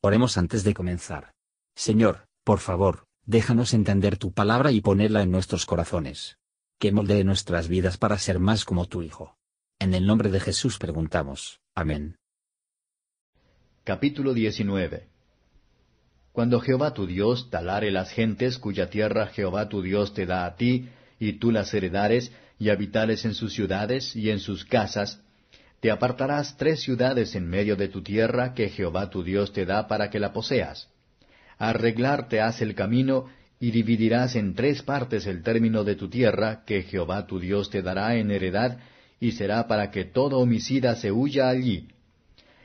Oremos antes de comenzar. Señor, por favor, déjanos entender tu palabra y ponerla en nuestros corazones. Que moldee nuestras vidas para ser más como tu Hijo. En el nombre de Jesús preguntamos. Amén. Capítulo 19 Cuando Jehová tu Dios talare las gentes cuya tierra Jehová tu Dios te da a ti, y tú las heredares, y habitares en sus ciudades y en sus casas, te apartarás tres ciudades en medio de tu tierra que Jehová tu Dios te da para que la poseas. Arreglarte has el camino, y dividirás en tres partes el término de tu tierra que Jehová tu Dios te dará en heredad, y será para que todo homicida se huya allí.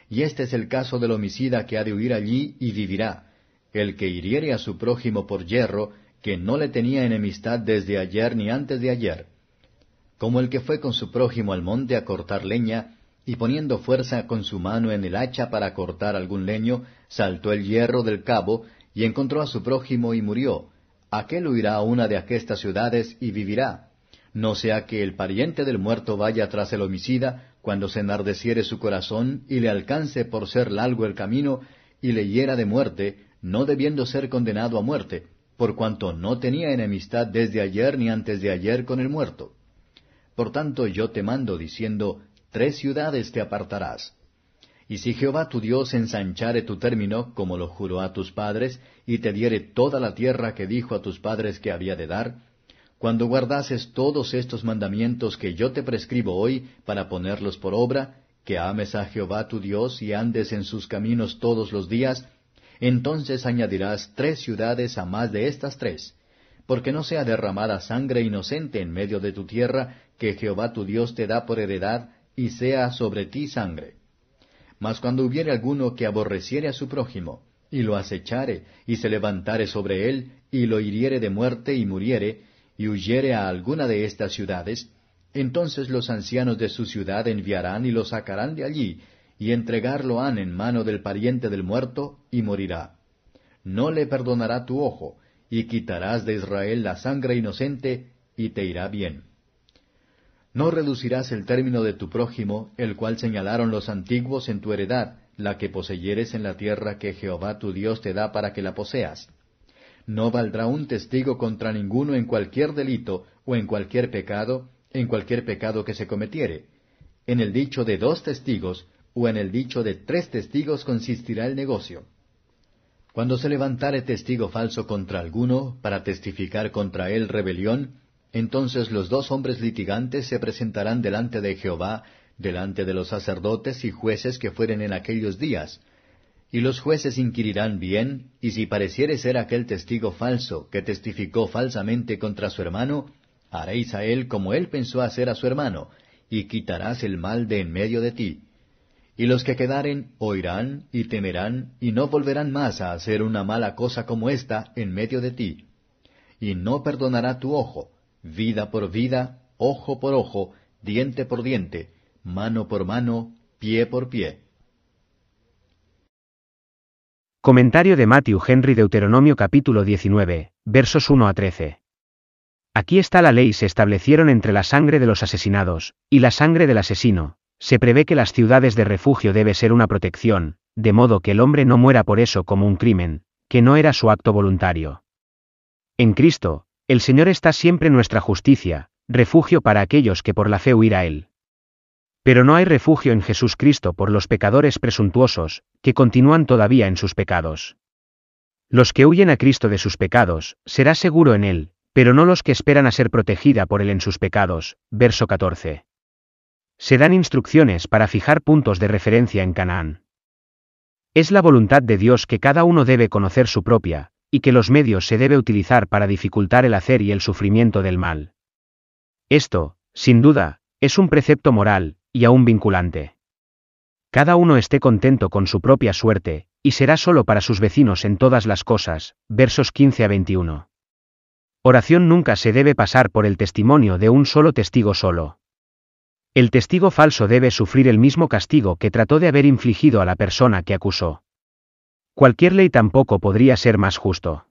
Y este es el caso del homicida que ha de huir allí y vivirá, el que hiriere a su prójimo por yerro, que no le tenía enemistad desde ayer ni antes de ayer. Como el que fue con su prójimo al monte a cortar leña, y poniendo fuerza con su mano en el hacha para cortar algún leño, saltó el hierro del cabo, y encontró a su prójimo y murió. Aquel huirá a una de aquestas ciudades y vivirá. No sea que el pariente del muerto vaya tras el homicida, cuando se enardeciere su corazón, y le alcance por ser largo el camino, y le hiera de muerte, no debiendo ser condenado a muerte, por cuanto no tenía enemistad desde ayer ni antes de ayer con el muerto. Por tanto yo te mando diciendo, tres ciudades te apartarás. Y si Jehová tu Dios ensanchare tu término, como lo juró a tus padres, y te diere toda la tierra que dijo a tus padres que había de dar, cuando guardases todos estos mandamientos que yo te prescribo hoy para ponerlos por obra, que ames a Jehová tu Dios y andes en sus caminos todos los días, entonces añadirás tres ciudades a más de estas tres, porque no sea derramada sangre inocente en medio de tu tierra que Jehová tu Dios te da por heredad, y sea sobre ti sangre. Mas cuando hubiere alguno que aborreciere a su prójimo, y lo acechare, y se levantare sobre él, y lo hiriere de muerte y muriere, y huyere a alguna de estas ciudades, entonces los ancianos de su ciudad enviarán y lo sacarán de allí, y entregarlo han en mano del pariente del muerto, y morirá. No le perdonará tu ojo, y quitarás de Israel la sangre inocente, y te irá bien. No reducirás el término de tu prójimo, el cual señalaron los antiguos en tu heredad, la que poseyeres en la tierra que Jehová tu Dios te da para que la poseas. No valdrá un testigo contra ninguno en cualquier delito o en cualquier pecado, en cualquier pecado que se cometiere. En el dicho de dos testigos o en el dicho de tres testigos consistirá el negocio. Cuando se levantare testigo falso contra alguno, para testificar contra él rebelión, entonces los dos hombres litigantes se presentarán delante de Jehová, delante de los sacerdotes y jueces que fueren en aquellos días. Y los jueces inquirirán bien, y si pareciere ser aquel testigo falso que testificó falsamente contra su hermano, haréis a él como él pensó hacer a su hermano, y quitarás el mal de en medio de ti. Y los que quedaren oirán y temerán, y no volverán más a hacer una mala cosa como esta en medio de ti. Y no perdonará tu ojo, vida por vida, ojo por ojo, diente por diente, mano por mano, pie por pie. Comentario de Matthew Henry Deuteronomio capítulo 19, versos 1 a 13. Aquí está la ley se establecieron entre la sangre de los asesinados, y la sangre del asesino, se prevé que las ciudades de refugio debe ser una protección, de modo que el hombre no muera por eso como un crimen, que no era su acto voluntario. En Cristo, el Señor está siempre nuestra justicia, refugio para aquellos que por la fe huir a Él. Pero no hay refugio en Jesús Cristo por los pecadores presuntuosos, que continúan todavía en sus pecados. Los que huyen a Cristo de sus pecados, será seguro en Él, pero no los que esperan a ser protegida por Él en sus pecados. Verso 14. Se dan instrucciones para fijar puntos de referencia en Canaán. Es la voluntad de Dios que cada uno debe conocer su propia, y que los medios se debe utilizar para dificultar el hacer y el sufrimiento del mal. Esto, sin duda, es un precepto moral, y aún vinculante. Cada uno esté contento con su propia suerte, y será solo para sus vecinos en todas las cosas, versos 15 a 21. Oración nunca se debe pasar por el testimonio de un solo testigo solo. El testigo falso debe sufrir el mismo castigo que trató de haber infligido a la persona que acusó. Cualquier ley tampoco podría ser más justo.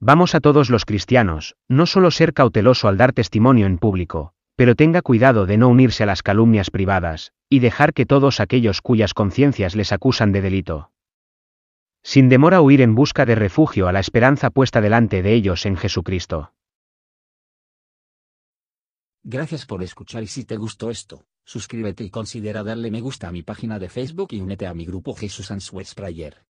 Vamos a todos los cristianos, no solo ser cauteloso al dar testimonio en público, pero tenga cuidado de no unirse a las calumnias privadas, y dejar que todos aquellos cuyas conciencias les acusan de delito. sin demora huir en busca de refugio a la esperanza puesta delante de ellos en Jesucristo. Gracias por escuchar y si te gustó esto, suscríbete y considera darle me gusta a mi página de Facebook y únete a mi grupo Jesús Answers Prayer.